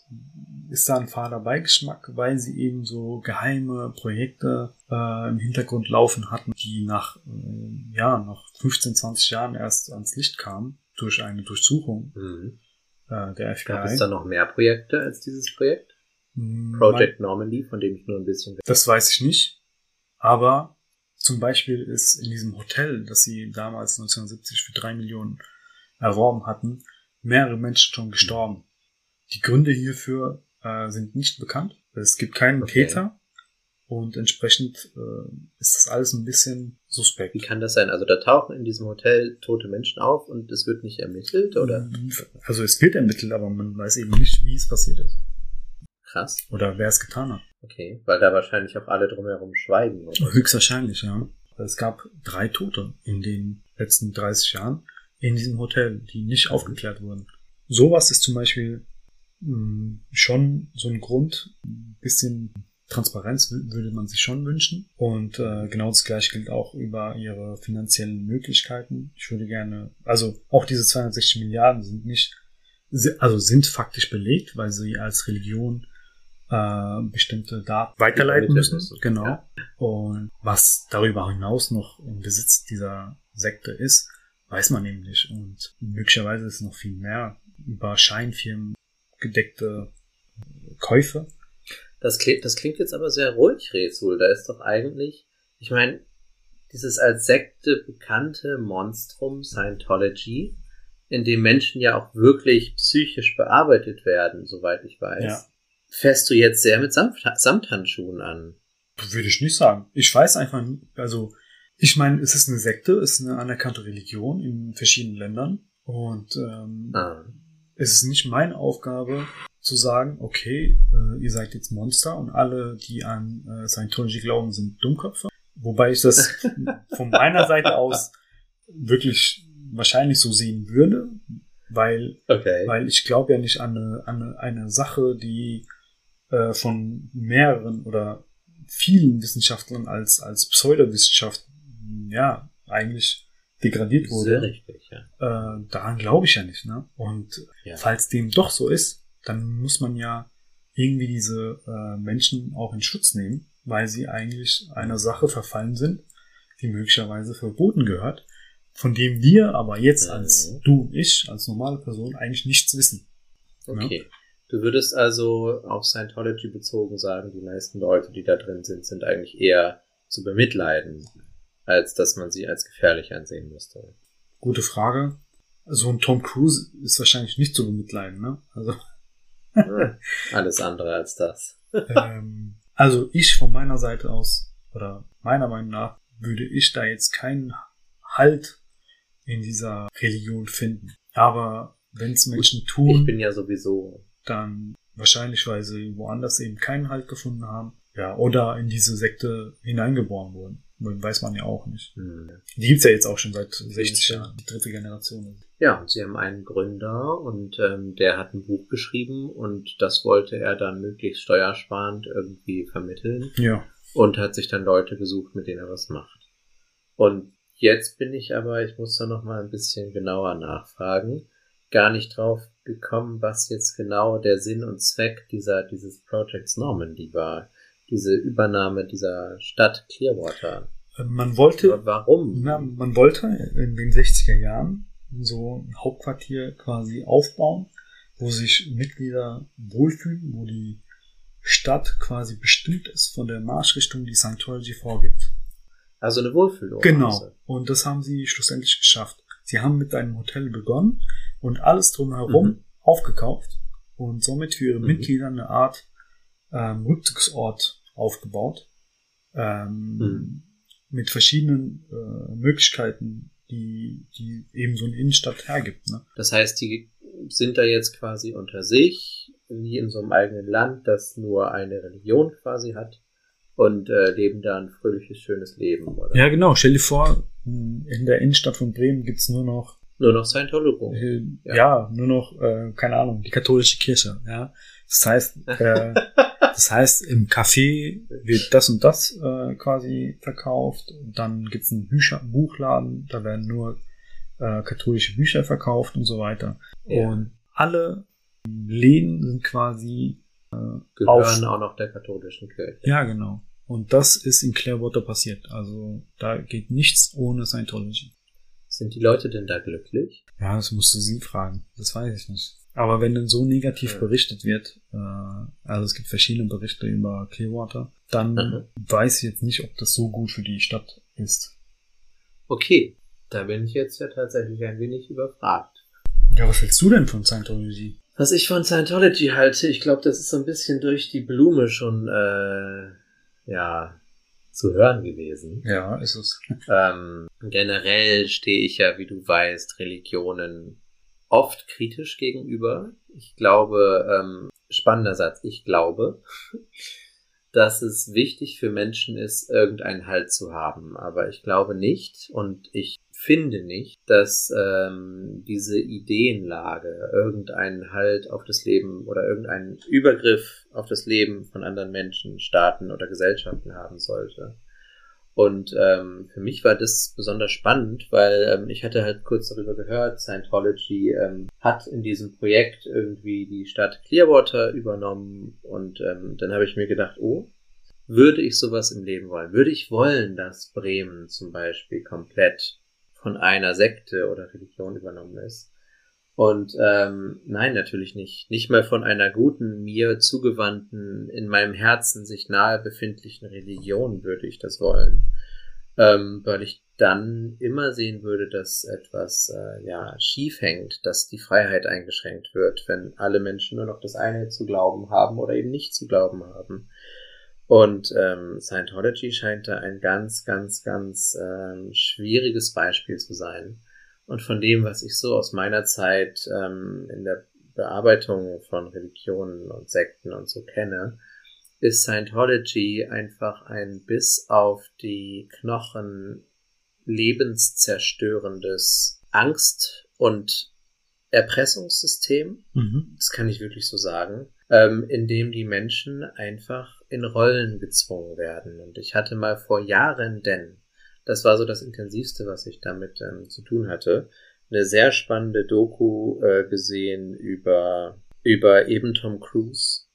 ist da ein fader Beigeschmack, weil sie eben so geheime Projekte äh, im Hintergrund laufen hatten, die nach, äh, ja, nach 15, 20 Jahren erst ans Licht kamen durch eine Durchsuchung
Mhm.
Äh, der FBI.
Gab es da noch mehr Projekte als dieses Projekt?
Hm,
Project Normandy, von dem ich nur ein bisschen
Das weiß ich nicht. Aber zum Beispiel ist in diesem Hotel, das sie damals 1970 für drei Millionen erworben hatten, mehrere Menschen schon gestorben. Die Gründe hierfür äh, sind nicht bekannt. Es gibt keinen
Okay.
Täter und entsprechend äh, ist das alles ein bisschen suspekt.
Wie kann das sein? Also da tauchen in diesem Hotel tote Menschen auf und es wird nicht ermittelt, oder?
Also es wird ermittelt, aber man weiß eben nicht, wie es passiert ist.
Krass.
Oder wer es getan hat.
Okay. Weil da wahrscheinlich auch alle drumherum schweigen. Oder?
Höchstwahrscheinlich, ja. Es gab drei Tote in den letzten 30 Jahren in diesem Hotel, die nicht aufgeklärt wurden. Sowas ist zum Beispiel mh, schon so ein Grund, ein bisschen Transparenz wü- würde man sich schon wünschen. Und äh, genau das gleiche gilt auch über ihre finanziellen Möglichkeiten. Ich würde gerne, also auch diese 260 Milliarden sind nicht, also sind faktisch belegt, weil sie als Religion äh, bestimmte Daten weiterleiten müssen, Genau.
ja.
Und was darüber hinaus noch im Besitz dieser Sekte ist, weiß man eben nicht. Und möglicherweise ist noch viel mehr über Scheinfirmen gedeckte Käufe.
Das klingt, das klingt jetzt aber sehr ruhig, Rezul. Da ist doch eigentlich, ich meine, dieses als Sekte bekannte Monstrum Scientology, in dem Menschen ja auch wirklich psychisch bearbeitet werden, soweit ich weiß,
Ja.
fährst du jetzt sehr mit Samt, Samthandschuhen an.
Würde ich nicht sagen. Ich weiß einfach, nicht. also ich meine, es ist eine Sekte, es ist eine anerkannte Religion in verschiedenen Ländern und ähm,
Ah.
es ist nicht meine Aufgabe zu sagen, okay, äh, ihr seid jetzt Monster und alle, die an äh, Scientology glauben, sind Dummköpfe. Wobei ich das von meiner Seite aus wirklich wahrscheinlich so sehen würde, weil,
Okay.
weil ich glaube ja nicht an eine, an eine, eine Sache, die äh, von mehreren oder vielen Wissenschaftlern als, als Pseudowissenschaft ja eigentlich degradiert wurde
Sehr richtig, ja.
äh, daran glaube ich ja nicht, ne? Und
Ja.
falls dem doch so ist, dann muss man ja irgendwie diese äh, Menschen auch in Schutz nehmen, weil sie eigentlich einer Sache verfallen sind, die möglicherweise verboten gehört, von dem wir aber jetzt als
Mhm.
du und ich, als normale Person, eigentlich nichts wissen.
Okay. Du würdest also auf Scientology bezogen sagen, die meisten Leute, die da drin sind, sind eigentlich eher zu bemitleiden, als dass man sie als gefährlich ansehen müsste.
Gute Frage. So ein Tom Cruise ist wahrscheinlich nicht zu bemitleiden, ne? Also
Alles andere als das.
ähm, also ich von meiner Seite aus, oder meiner Meinung nach, würde ich da jetzt keinen Halt in dieser Religion finden. Aber wenn es Menschen
Ich
tun,
bin ja sowieso.
dann wahrscheinlich, weil sie woanders eben keinen Halt gefunden haben. Ja, oder in diese Sekte hineingeboren wurden. Weiß man ja auch nicht.
Hm.
Die gibt's ja jetzt auch schon seit 60
Fall.
Jahren, die dritte Generation.
Ja, und sie haben einen Gründer und ähm, der hat ein Buch geschrieben und das wollte er dann möglichst steuersparend irgendwie vermitteln
Ja.
und hat sich dann Leute gesucht, mit denen er was macht. Und jetzt bin ich aber, ich muss da noch mal ein bisschen genauer nachfragen, gar nicht drauf gekommen, was jetzt genau der Sinn und Zweck dieser dieses Projects Normandy war, diese Übernahme dieser Stadt Clearwater.
Man wollte,
Warum?
na, man wollte in den 60er Jahren so ein Hauptquartier quasi aufbauen, wo sich Mitglieder wohlfühlen, wo die Stadt quasi bestimmt ist von der Marschrichtung, die Scientology vorgibt.
Also eine Wohlfühlung.
Genau. Und das haben sie schlussendlich geschafft. Sie haben mit einem Hotel begonnen und alles drumherum
Mhm.
aufgekauft und somit für ihre
Mhm.
Mitglieder eine Art ähm, Rückzugsort aufgebaut. Ähm,
Mhm.
Mit verschiedenen äh, Möglichkeiten, die, die eben so eine Innenstadt hergibt. Ne?
Das heißt, die sind da jetzt quasi unter sich, wie in so einem eigenen Land, das nur eine Religion quasi hat und äh, leben da ein fröhliches, schönes Leben, oder?
Ja, genau. Stell dir vor, in der Innenstadt von Bremen gibt's nur noch
Nur noch Scientology.
Äh,
Ja.
ja. nur noch, äh, keine Ahnung, die katholische Kirche, ja. Das heißt, äh, das heißt, im Café wird das und das äh, quasi verkauft. Und dann gibt's einen Bücher Buchladen, da werden nur äh, katholische Bücher verkauft und so weiter.
Ja.
Und alle Läden sind quasi äh,
Gehören auch noch der katholischen Kirche.
Ja, genau. Und das ist in Clearwater passiert. Also da geht nichts ohne Scientology.
Sind die Leute denn da glücklich?
Ja, das musst du sie fragen. Das weiß ich nicht. Aber wenn dann so negativ
Ja.
berichtet wird, äh, also es gibt verschiedene Berichte über Clearwater, dann
Mhm.
weiß ich jetzt nicht, ob das so gut für die Stadt ist.
Okay, da bin ich jetzt ja tatsächlich ein wenig überfragt.
Ja, was hältst du denn von Scientology?
Was ich von Scientology halte, ich glaube, das ist so ein bisschen durch die Blume schon, äh, ja, zu hören gewesen.
Ja, ist es.
Ähm, generell stehe ich ja, wie du weißt, Religionen oft kritisch gegenüber. Ich glaube, ähm, spannender Satz. Ich glaube, dass es wichtig für Menschen ist, irgendeinen Halt zu haben. Aber ich glaube nicht und ich finde nicht, dass ähm, diese Ideenlage irgendeinen Halt auf das Leben oder irgendeinen Übergriff auf das Leben von anderen Menschen, Staaten oder Gesellschaften haben sollte. Und ähm, für mich war das besonders spannend, weil ähm, ich hatte halt kurz darüber gehört, Scientology ähm, hat in diesem Projekt irgendwie die Stadt Clearwater übernommen und ähm, dann habe ich mir gedacht, oh, würde ich sowas im Leben wollen? Würde ich wollen, dass Bremen zum Beispiel komplett von einer Sekte oder Religion übernommen ist? Und ähm, nein, natürlich nicht. Nicht mal von einer guten, mir zugewandten, in meinem Herzen sich nahe befindlichen Religion würde ich das wollen. Ähm, weil ich dann immer sehen würde, dass etwas äh, ja schief hängt, dass die Freiheit eingeschränkt wird, wenn alle Menschen nur noch das eine zu glauben haben oder eben nicht zu glauben haben. Und ähm, Scientology scheint da ein ganz, ganz, ganz ähm, schwieriges Beispiel zu sein und von dem, was ich so aus meiner Zeit ähm, in der Bearbeitung von Religionen und Sekten und so kenne, ist Scientology einfach ein bis auf die Knochen lebenszerstörendes Angst- und Erpressungssystem. Mhm. Das kann ich wirklich so sagen. Ähm, in dem die Menschen einfach in Rollen gezwungen werden. Und ich hatte mal vor Jahren denn das war so das Intensivste, was ich damit ähm, zu tun hatte. Eine sehr spannende Doku äh, gesehen über, über eben Tom Cruise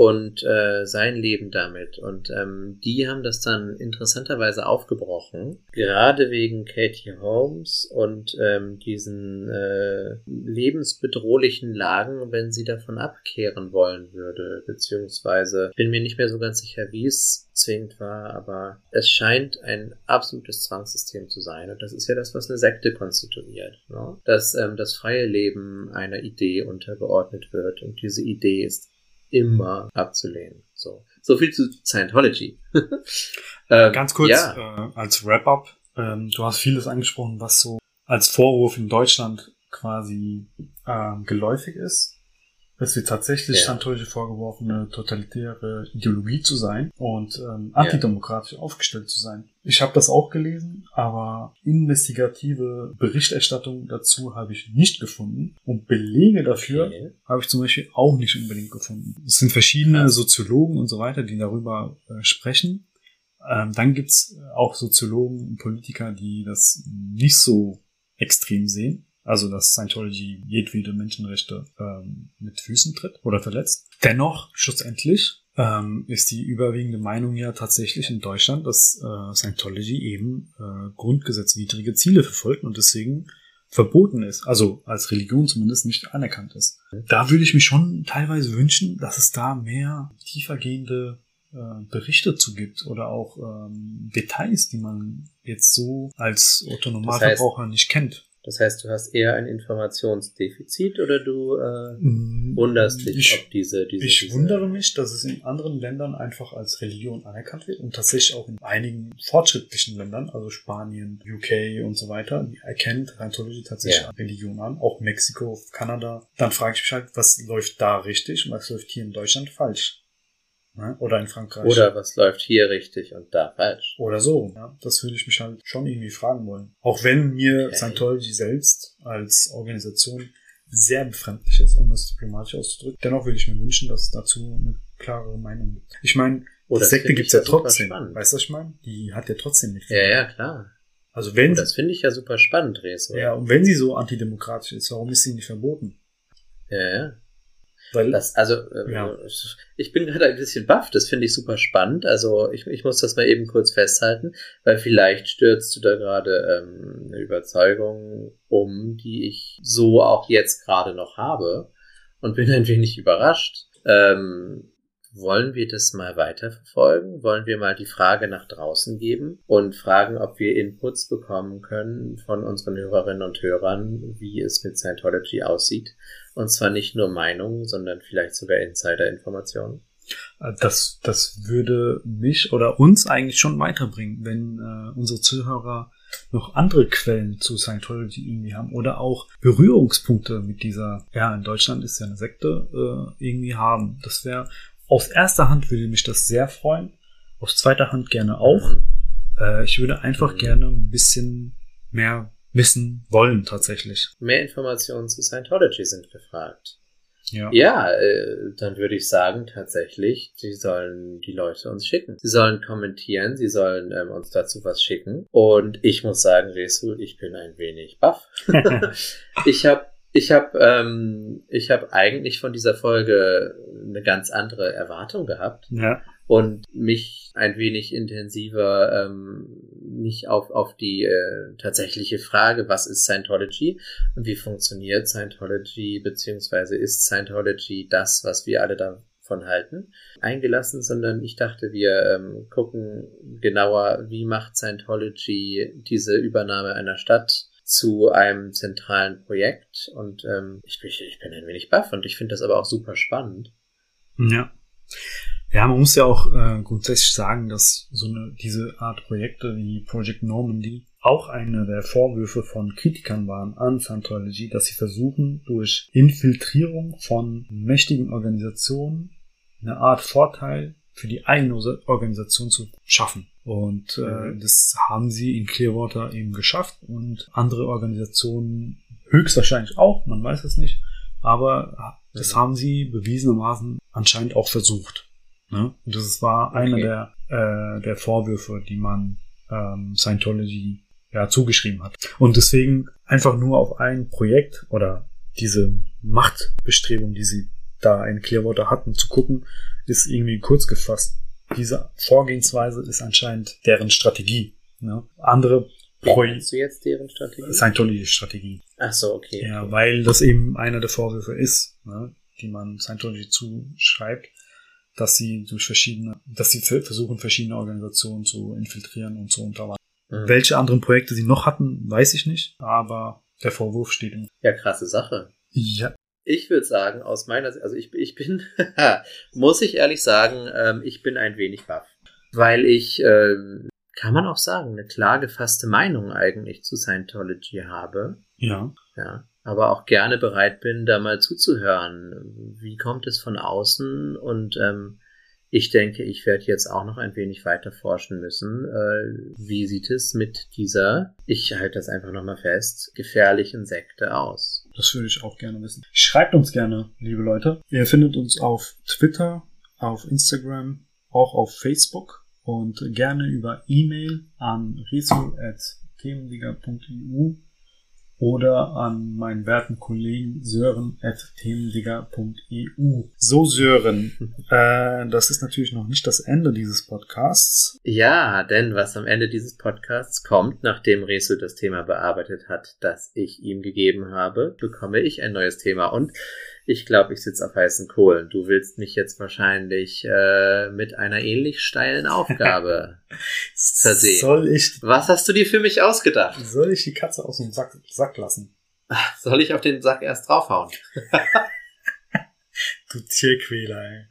und äh, sein Leben damit. Und ähm, die haben das dann interessanterweise aufgebrochen, gerade wegen Katie Holmes und ähm, diesen äh, lebensbedrohlichen Lagen, wenn sie davon abkehren wollen würde, beziehungsweise bin mir nicht mehr so ganz sicher, wie es zwingend war, aber es scheint ein absolutes Zwangssystem zu sein. Und das ist ja das, was eine Sekte konstituiert. Ne? Dass ähm, das freie Leben einer Idee untergeordnet wird. Und diese Idee ist immer abzulehnen. So, so viel zu Scientology.
ähm, Ganz kurz ja. äh, als Wrap-up. Ähm, du hast vieles angesprochen, was so als Vorwurf in Deutschland quasi äh, geläufig ist. Es wird tatsächlich ja. Scientology vorgeworfen, eine totalitäre Ideologie zu sein und ähm, antidemokratisch ja. aufgestellt zu sein. Ich habe das auch gelesen, aber investigative Berichterstattung dazu habe ich nicht gefunden und Belege dafür okay. habe ich zum Beispiel auch nicht unbedingt gefunden. Es sind verschiedene Soziologen und so weiter, die darüber äh, sprechen. Ähm, dann gibt's auch Soziologen und Politiker, die das nicht so extrem sehen also dass Scientology jedwede Menschenrechte ähm, mit Füßen tritt oder verletzt. Dennoch, schlussendlich, ähm, ist die überwiegende Meinung ja tatsächlich in Deutschland, dass äh, Scientology eben äh, grundgesetzwidrige Ziele verfolgt und deswegen verboten ist, also als Religion zumindest nicht anerkannt ist. Da würde ich mich schon teilweise wünschen, dass es da mehr tiefergehende äh, Berichte zu gibt oder auch ähm, Details, die man jetzt so als Autonomalverbraucher das heißt, nicht kennt.
Das heißt, du hast eher ein Informationsdefizit oder du äh, mm, wunderst dich,
ich,
ob diese, diese.
Ich
diese
wundere mich, dass es in anderen Ländern einfach als Religion anerkannt wird und tatsächlich auch in einigen fortschrittlichen Ländern, also Spanien, UK und so weiter, erkennt Scientology tatsächlich ja. Religion an, auch Mexiko, Kanada. Dann frage ich mich halt, was läuft da richtig und was läuft hier in Deutschland falsch? Ne? Oder in Frankreich.
Oder was läuft hier richtig und da falsch.
Oder so. Ja? Das würde ich mich halt schon irgendwie fragen wollen. Auch wenn mir okay. Scientology selbst als Organisation sehr befremdlich ist, um es diplomatisch auszudrücken. Dennoch würde ich mir wünschen, dass es dazu eine klare Meinung gibt. Ich meine, oh, die Sekte gibt's ja trotzdem. Weißt du, was ich meine? Die hat ja trotzdem nicht.
Ja, ja, klar.
Also wenn. Oh,
das finde ich ja super spannend, Res.
Ja, und wenn sie so antidemokratisch ist, warum ist sie nicht verboten?
Ja, ja. Weil, das, also, äh, ja. ich bin gerade ein bisschen baff, das finde ich super spannend. Also, ich, ich muss das mal eben kurz festhalten, weil vielleicht stürzt du da gerade ähm, eine Überzeugung um, die ich so auch jetzt gerade noch habe und bin ein wenig überrascht. Ähm, wollen wir das mal weiterverfolgen? Wollen wir mal die Frage nach draußen geben und fragen, ob wir Inputs bekommen können von unseren Hörerinnen und Hörern, wie es mit Scientology aussieht? Und zwar nicht nur Meinungen, sondern vielleicht sogar Insider-Informationen.
Äh, das, das würde mich oder uns eigentlich schon weiterbringen, wenn äh, unsere Zuhörer noch andere Quellen zu Scientology irgendwie haben oder auch Berührungspunkte mit dieser, ja, in Deutschland ist ja eine Sekte, äh, irgendwie haben. Das wäre, aus erster Hand würde mich das sehr freuen, aus zweiter Hand gerne auch. Äh, ich würde einfach
Mhm.
gerne ein bisschen mehr wissen wollen, tatsächlich.
Mehr Informationen zu Scientology sind gefragt.
Ja.
Ja, äh, dann würde ich sagen, tatsächlich, sie sollen die Leute uns schicken. Sie sollen kommentieren, sie sollen ähm, uns dazu was schicken. Und ich muss sagen, Resul, ich bin ein wenig baff. ich habe ich hab, ähm, ich hab eigentlich von dieser Folge eine ganz andere Erwartung gehabt
ja.
Und mich ein wenig intensiver ähm, nicht auf, auf die äh, tatsächliche Frage, was ist Scientology und wie funktioniert Scientology, beziehungsweise ist Scientology das, was wir alle davon halten, eingelassen, sondern ich dachte, wir ähm, gucken genauer, wie macht Scientology diese Übernahme einer Stadt zu einem zentralen Projekt und ähm, ich, bin, ich bin ein wenig baff und ich finde das aber auch super spannend.
Ja. Ja, man muss ja auch äh, grundsätzlich sagen, dass so eine, diese Art Projekte wie Project Normandy auch eine der Vorwürfe von Kritikern waren an Scientology, dass sie versuchen, durch Infiltrierung von mächtigen Organisationen eine Art Vorteil für die eigene Organisation zu schaffen. Und äh,
Mhm.
das haben sie in Clearwater eben geschafft und andere Organisationen höchstwahrscheinlich auch, man weiß es nicht, aber das haben sie bewiesenermaßen anscheinend auch versucht. Ne? Und das war einer
Okay.
der, äh, der Vorwürfe, die man ähm, Scientology ja, zugeschrieben hat. Und deswegen einfach nur auf ein Projekt oder diese Machtbestrebung, die sie da in Clearwater hatten, zu gucken, ist irgendwie kurz gefasst. Diese Vorgehensweise ist anscheinend deren Strategie. Ne? Andere Projekte,
Meinst du jetzt deren Strategie?
Scientology-Strategie.
Ach so, okay.
Ja,
okay.
weil das eben einer der Vorwürfe ist, ne, die man Scientology zuschreibt, dass sie durch verschiedene, dass sie ver- versuchen, verschiedene Organisationen zu infiltrieren und zu unterwandern.
Mhm.
Welche anderen Projekte sie noch hatten, weiß ich nicht, aber der Vorwurf steht im.
Ja, krasse Sache.
Ja,
Ich würde sagen, aus meiner Sicht, also ich, ich bin, muss ich ehrlich sagen, ähm, ich bin ein wenig baff. Weil ich, ähm, kann man auch sagen, eine klar gefasste Meinung eigentlich zu Scientology habe.
ja,
Ja. Aber auch gerne bereit bin, da mal zuzuhören. Wie kommt es von außen? Und ähm, ich denke, ich werde jetzt auch noch ein wenig weiter forschen müssen. Äh, wie sieht es mit dieser, ich halte das einfach nochmal fest, gefährlichen Sekte aus?
das würde ich auch gerne wissen. Schreibt uns gerne, liebe Leute. Ihr findet uns auf Twitter, auf Instagram, auch auf Facebook und gerne über E-Mail an risu.themenliga.eu oder an meinen werten Kollegen sören.themenliga.eu. So Sören, äh, das ist natürlich noch nicht das Ende dieses Podcasts.
Ja, denn was am Ende dieses Podcasts kommt, nachdem Resu das Thema bearbeitet hat, das ich ihm gegeben habe, bekomme ich ein neues Thema. Und ich glaube, ich sitze auf heißen Kohlen. Du willst mich jetzt wahrscheinlich äh, mit einer ähnlich steilen Aufgabe versehen.
Soll ich,
Was hast du dir für mich ausgedacht?
soll ich die Katze aus dem Sack, Sack lassen?
Soll ich auf den Sack erst draufhauen?
Du Tierquäler, ey.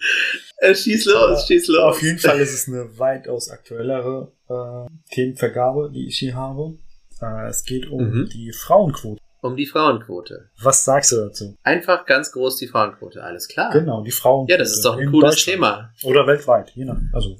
Äh, schieß los, schieß los.
Auf jeden Fall ist es eine weitaus aktuellere äh, Themenvergabe, die ich hier habe. Äh, es geht um
Mhm.
die Frauenquote.
Um die Frauenquote.
Was sagst du dazu?
Einfach ganz groß die Frauenquote, alles klar.
Genau, die Frauenquote.
Ja, das ist doch ein
in
cooles. Thema.
Oder weltweit, je nach. Also,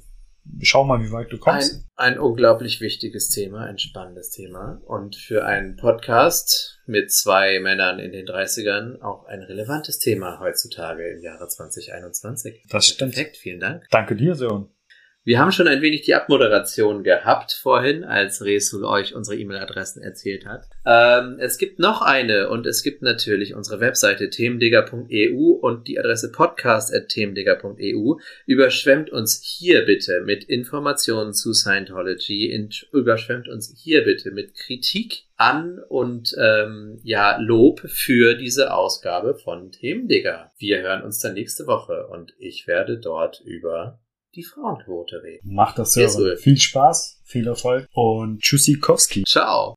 schau mal, wie weit du kommst.
Ein, ein unglaublich wichtiges Thema, ein spannendes Thema und für einen Podcast mit zwei Männern in den 30ern auch ein relevantes Thema heutzutage im Jahre 2021.
Das stimmt.
Perfekt, vielen Dank.
Danke dir, Sören.
Wir haben schon ein wenig die Abmoderation gehabt vorhin, als Resul euch unsere E-Mail-Adressen erzählt hat. Ähm, es gibt noch eine und es gibt natürlich unsere Webseite themendigger.eu und die Adresse podcast.themendigger.eu. Überschwemmt uns hier bitte mit Informationen zu Scientology, überschwemmt uns hier bitte mit Kritik an und ähm, ja Lob für diese Ausgabe von Themendigger. Wir hören uns dann nächste Woche und ich werde dort über die Frauenquote reden.
Mach das, Sören.
Will.
Viel Spaß, viel Erfolg und Tschüssikowski.
Ciao!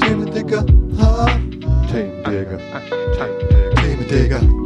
Themendigger. Themendigger, Themendigger.